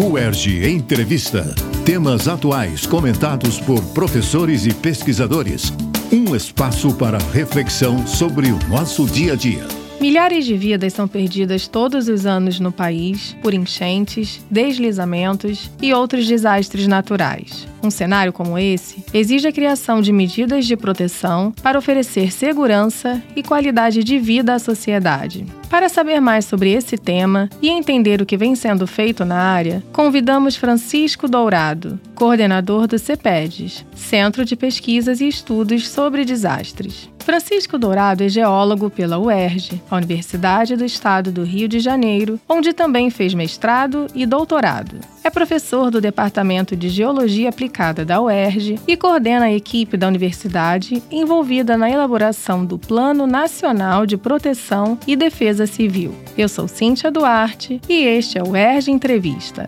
UERJ Entrevista. Temas atuais comentados por professores e pesquisadores. Um espaço para reflexão sobre o nosso dia a dia. Milhares de vidas são perdidas todos os anos no país por enchentes, deslizamentos e outros desastres naturais. Um cenário como esse exige a criação de medidas de proteção para oferecer segurança e qualidade de vida à sociedade. Para saber mais sobre esse tema e entender o que vem sendo feito na área, convidamos Francisco Dourado, coordenador do CEPEDES, Centro de Pesquisas e Estudos sobre Desastres. Francisco Dourado é geólogo pela UERJ, a Universidade do Estado do Rio de Janeiro, onde também fez mestrado e doutorado. É professor do Departamento de Geologia Aplicada da UERJ e coordena a equipe da universidade envolvida na elaboração do Plano Nacional de Proteção e Defesa Civil. Eu sou Cíntia Duarte e este é o UERJ Entrevista.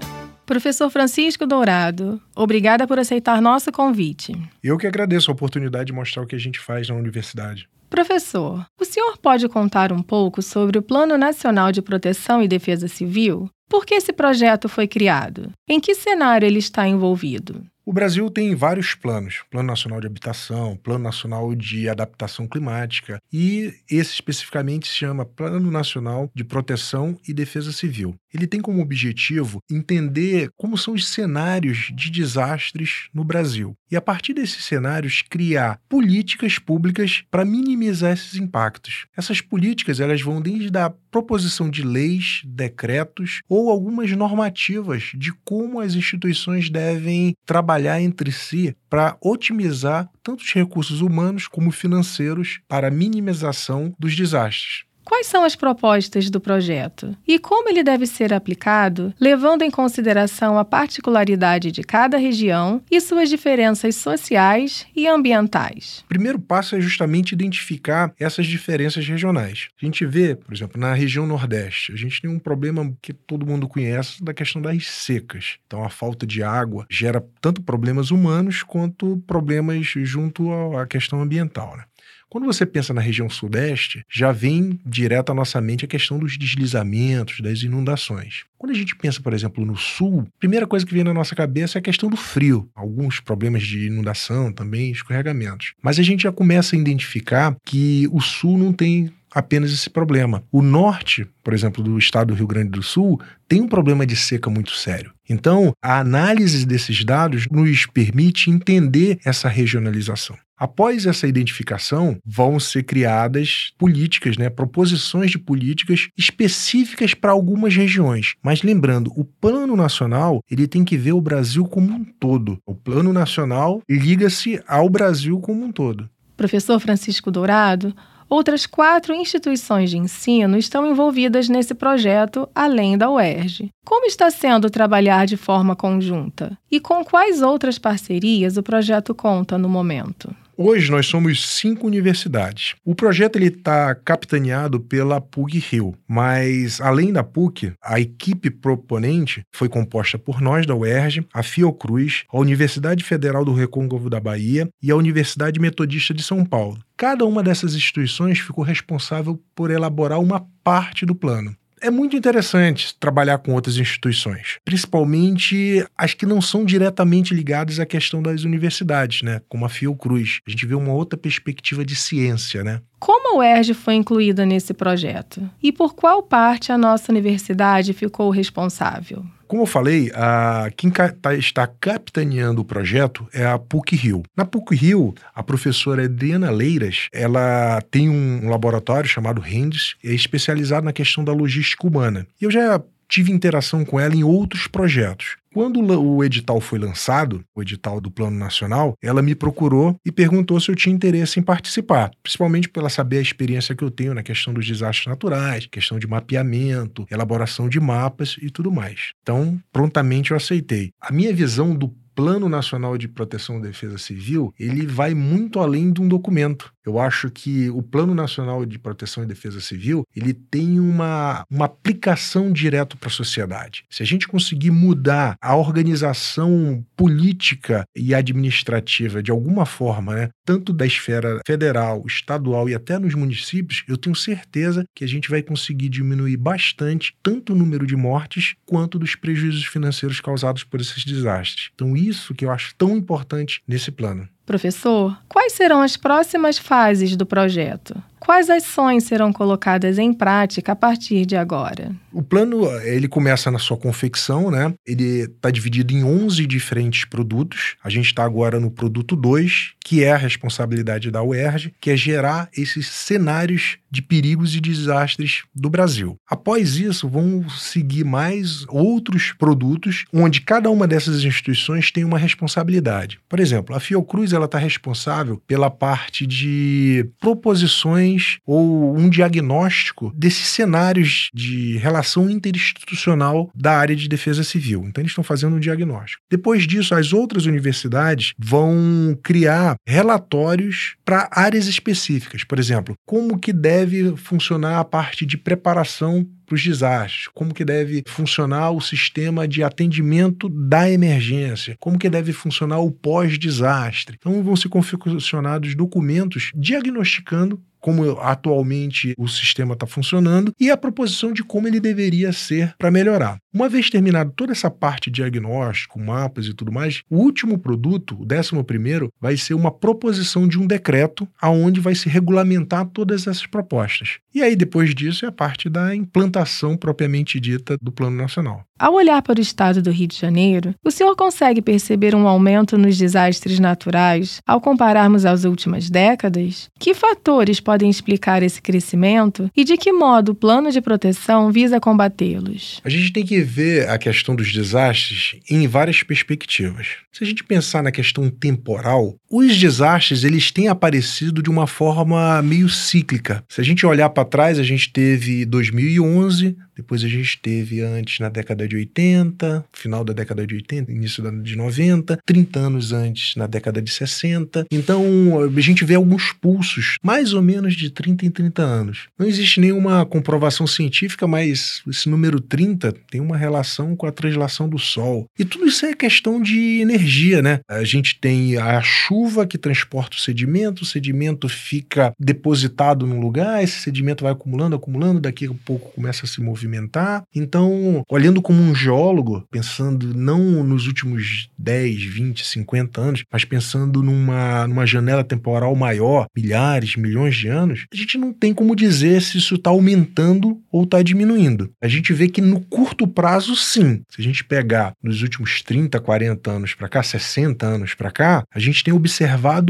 Professor Francisco Dourado, obrigada por aceitar nosso convite. Eu que agradeço a oportunidade de mostrar o que a gente faz na universidade. Professor, o senhor pode contar um pouco sobre o Plano Nacional de Proteção e Defesa Civil? Por que esse projeto foi criado? Em que cenário ele está envolvido? O Brasil tem vários planos: Plano Nacional de Habitação, Plano Nacional de Adaptação Climática, e esse especificamente se chama Plano Nacional de Proteção e Defesa Civil. Ele tem como objetivo entender como são os cenários de desastres no Brasil e, a partir desses cenários, criar políticas públicas para minimizar esses impactos. Essas políticas elas vão desde a proposição de leis, decretos ou algumas normativas de como as instituições devem trabalhar entre si para otimizar tanto os recursos humanos como financeiros para a minimização dos desastres. Quais são as propostas do projeto e como ele deve ser aplicado, levando em consideração a particularidade de cada região e suas diferenças sociais e ambientais? O primeiro passo é justamente identificar essas diferenças regionais. A gente vê, por exemplo, na região Nordeste, a gente tem um problema que todo mundo conhece da questão das secas. Então, a falta de água gera tanto problemas humanos quanto problemas junto à questão ambiental. Né? Quando você pensa na região sudeste, já vem direto à nossa mente a questão dos deslizamentos, das inundações. Quando a gente pensa, por exemplo, no sul, a primeira coisa que vem na nossa cabeça é a questão do frio. Alguns problemas de inundação também, escorregamentos. Mas a gente já começa a identificar que o sul não tem apenas esse problema. O norte, por exemplo, do estado do Rio Grande do Sul, tem um problema de seca muito sério. Então, a análise desses dados nos permite entender essa regionalização. Após essa identificação, vão ser criadas políticas, né, proposições de políticas específicas para algumas regiões. Mas lembrando, o Plano Nacional ele tem que ver o Brasil como um todo. O Plano Nacional liga-se ao Brasil como um todo. Professor Francisco Dourado, Outras quatro instituições de ensino estão envolvidas nesse projeto, além da UERJ. Como está sendo trabalhar de forma conjunta? E com quais outras parcerias o projeto conta no momento? Hoje nós somos cinco universidades. O projeto ele está capitaneado pela PUC-Rio, mas além da PUC, a equipe proponente foi composta por nós da UERJ, a Fiocruz, a Universidade Federal do Recôncavo da Bahia e a Universidade Metodista de São Paulo. Cada uma dessas instituições ficou responsável por elaborar uma parte do plano. É muito interessante trabalhar com outras instituições, principalmente as que não são diretamente ligadas à questão das universidades, né? Como a Fiocruz. A gente vê uma outra perspectiva de ciência, né? Como a UERJ foi incluída nesse projeto? E por qual parte a nossa universidade ficou responsável? Como eu falei, a, quem tá, está capitaneando o projeto é a PUC Rio. Na PUC Rio, a professora Adriana Leiras, ela tem um laboratório chamado RENDES, é especializado na questão da logística humana. E eu já tive interação com ela em outros projetos. Quando o edital foi lançado, o edital do Plano Nacional, ela me procurou e perguntou se eu tinha interesse em participar, principalmente pela saber a experiência que eu tenho na questão dos desastres naturais, questão de mapeamento, elaboração de mapas e tudo mais. Então, prontamente eu aceitei. A minha visão do Plano Nacional de Proteção e Defesa Civil, ele vai muito além de um documento. Eu acho que o Plano Nacional de Proteção e Defesa Civil, ele tem uma, uma aplicação direto para a sociedade. Se a gente conseguir mudar a organização política e administrativa de alguma forma, né, tanto da esfera federal, estadual e até nos municípios, eu tenho certeza que a gente vai conseguir diminuir bastante tanto o número de mortes quanto dos prejuízos financeiros causados por esses desastres. Então, isso que eu acho tão importante nesse plano. Professor, quais serão as próximas fases do projeto? Quais ações serão colocadas em prática a partir de agora? O plano, ele começa na sua confecção, né? Ele está dividido em 11 diferentes produtos. A gente está agora no produto 2, que é a responsabilidade da UERJ, que é gerar esses cenários de perigos e desastres do Brasil. Após isso, vão seguir mais outros produtos, onde cada uma dessas instituições tem uma responsabilidade. Por exemplo, a Fiocruz ela está responsável pela parte de proposições ou um diagnóstico desses cenários de relação interinstitucional da área de defesa civil. Então, eles estão fazendo um diagnóstico. Depois disso, as outras universidades vão criar relatórios para áreas específicas. Por exemplo, como que deve funcionar a parte de preparação para os desastres, como que deve funcionar o sistema de atendimento da emergência, como que deve funcionar o pós-desastre. Então vão ser confeccionados documentos diagnosticando como atualmente o sistema está funcionando e a proposição de como ele deveria ser para melhorar. Uma vez terminado toda essa parte de diagnóstico, mapas e tudo mais, o último produto, o décimo primeiro, vai ser uma proposição de um decreto aonde vai se regulamentar todas essas propostas. E aí depois disso é a parte da implantação propriamente dita do Plano Nacional. Ao olhar para o estado do Rio de Janeiro, o senhor consegue perceber um aumento nos desastres naturais ao compararmos às últimas décadas? Que fatores podem explicar esse crescimento e de que modo o plano de proteção visa combatê-los? A gente tem que ver a questão dos desastres em várias perspectivas. Se a gente pensar na questão temporal, os desastres eles têm aparecido de uma forma meio cíclica. Se a gente olhar para trás, a gente teve 2011, depois a gente teve antes na década de 80, final da década de 80, início da de 90, 30 anos antes na década de 60. Então a gente vê alguns pulsos, mais ou menos de 30 em 30 anos. Não existe nenhuma comprovação científica, mas esse número 30 tem uma relação com a translação do Sol. E tudo isso é questão de energia, né? A gente tem a chuva que transporta o sedimento, o sedimento fica depositado num lugar, esse sedimento vai acumulando, acumulando, daqui a pouco começa a se movimentar. Então, olhando como um geólogo, pensando não nos últimos 10, 20, 50 anos, mas pensando numa, numa janela temporal maior, milhares, milhões de anos, a gente não tem como dizer se isso está aumentando ou está diminuindo. A gente vê que no curto prazo, sim. Se a gente pegar nos últimos 30, 40 anos para cá, 60 anos para cá, a gente tem observado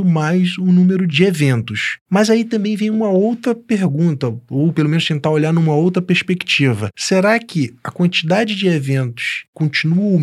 mais o número de eventos. Mas aí também vem uma outra pergunta, ou pelo menos tentar olhar numa outra perspectiva será que a quantidade de eventos continua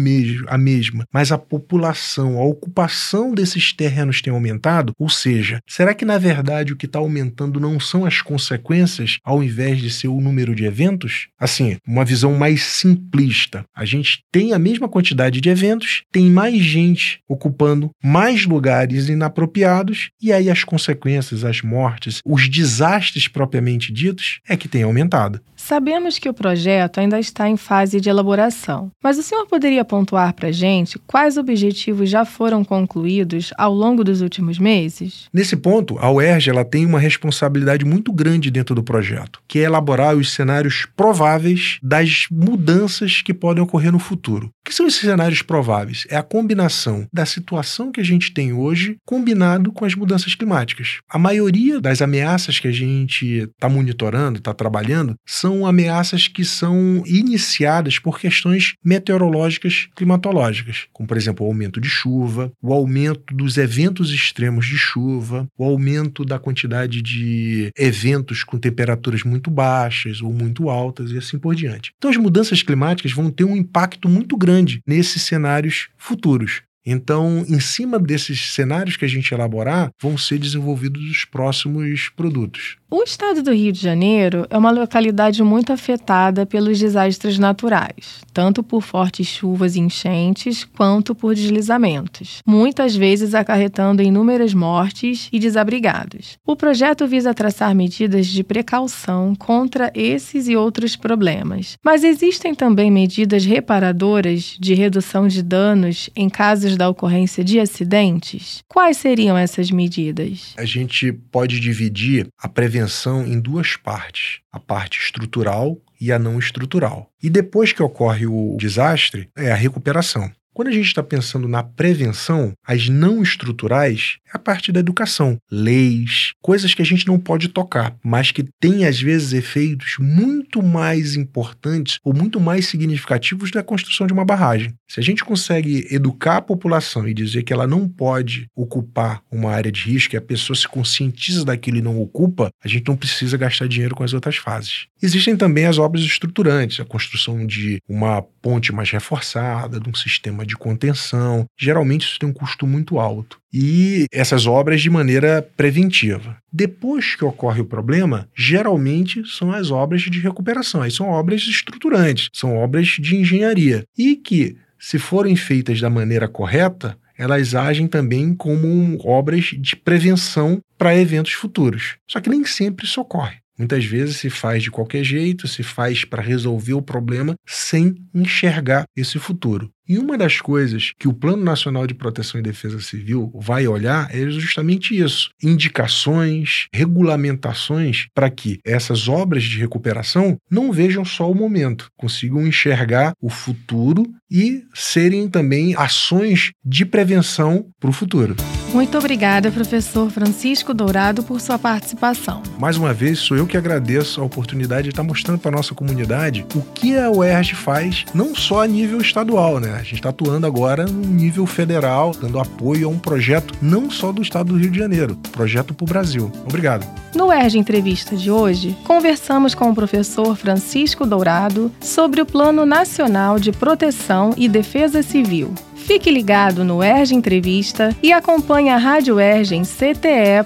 a mesma, mas a população, a ocupação desses terrenos tem aumentado? Ou seja, será que na verdade o que está aumentando não são as consequências ao invés de ser o número de eventos? Assim, uma visão mais simplista. A gente tem a mesma quantidade de eventos, tem mais gente ocupando mais lugares inapropriados, e aí as consequências, as mortes, os desastres propriamente ditos é que tem aumentado. Sabemos que o projeto ainda está em fase de elaboração, mas o senhor poderia pontuar para a gente quais objetivos já foram concluídos ao longo dos últimos meses? Nesse ponto, a UERJ ela tem uma responsabilidade muito grande dentro do projeto, que é elaborar os cenários prováveis das mudanças que podem ocorrer no futuro. Que são esses cenários prováveis? É a combinação da situação que a gente tem hoje combinado com as mudanças climáticas. A maioria das ameaças que a gente está monitorando, está trabalhando, são ameaças que são iniciadas por questões meteorológicas climatológicas, como por exemplo o aumento de chuva, o aumento dos eventos extremos de chuva, o aumento da quantidade de eventos com temperaturas muito baixas ou muito altas e assim por diante. Então as mudanças climáticas vão ter um impacto muito grande nesses cenários futuros. Então, em cima desses cenários que a gente elaborar, vão ser desenvolvidos os próximos produtos. O estado do Rio de Janeiro é uma localidade muito afetada pelos desastres naturais, tanto por fortes chuvas e enchentes, quanto por deslizamentos, muitas vezes acarretando inúmeras mortes e desabrigados. O projeto visa traçar medidas de precaução contra esses e outros problemas, mas existem também medidas reparadoras de redução de danos em casos da ocorrência de acidentes. Quais seriam essas medidas? A gente pode dividir a prevenção em duas partes: a parte estrutural e a não estrutural. E depois que ocorre o desastre, é a recuperação. Quando a gente está pensando na prevenção, as não estruturais é a parte da educação, leis, coisas que a gente não pode tocar, mas que têm às vezes efeitos muito mais importantes ou muito mais significativos da construção de uma barragem. Se a gente consegue educar a população e dizer que ela não pode ocupar uma área de risco e a pessoa se conscientiza daquilo e não ocupa, a gente não precisa gastar dinheiro com as outras fases. Existem também as obras estruturantes, a construção de uma ponte mais reforçada, de um sistema de contenção. Geralmente isso tem um custo muito alto. E essas obras de maneira preventiva. Depois que ocorre o problema, geralmente são as obras de recuperação. Aí são obras estruturantes, são obras de engenharia. E que, se forem feitas da maneira correta, elas agem também como obras de prevenção para eventos futuros. Só que nem sempre isso ocorre. Muitas vezes se faz de qualquer jeito, se faz para resolver o problema sem enxergar esse futuro. E uma das coisas que o Plano Nacional de Proteção e Defesa Civil vai olhar é justamente isso: indicações, regulamentações para que essas obras de recuperação não vejam só o momento, consigam enxergar o futuro e serem também ações de prevenção para o futuro. Muito obrigada, professor Francisco Dourado, por sua participação. Mais uma vez, sou eu que agradeço a oportunidade de estar mostrando para a nossa comunidade o que a UERJ faz, não só a nível estadual, né? A gente está atuando agora no nível federal, dando apoio a um projeto não só do estado do Rio de Janeiro, projeto para o Brasil. Obrigado. No UERJ Entrevista de hoje, conversamos com o professor Francisco Dourado sobre o Plano Nacional de Proteção e Defesa Civil. Fique ligado no ERJ Entrevista e acompanhe a Rádio ERJ em cte.erj.br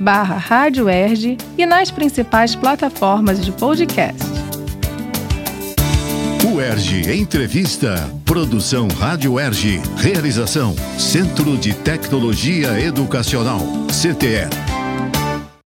barra Rádio ERJ e nas principais plataformas de podcast. O ERJ Entrevista. Produção Rádio ERJ. Realização Centro de Tecnologia Educacional. CTE.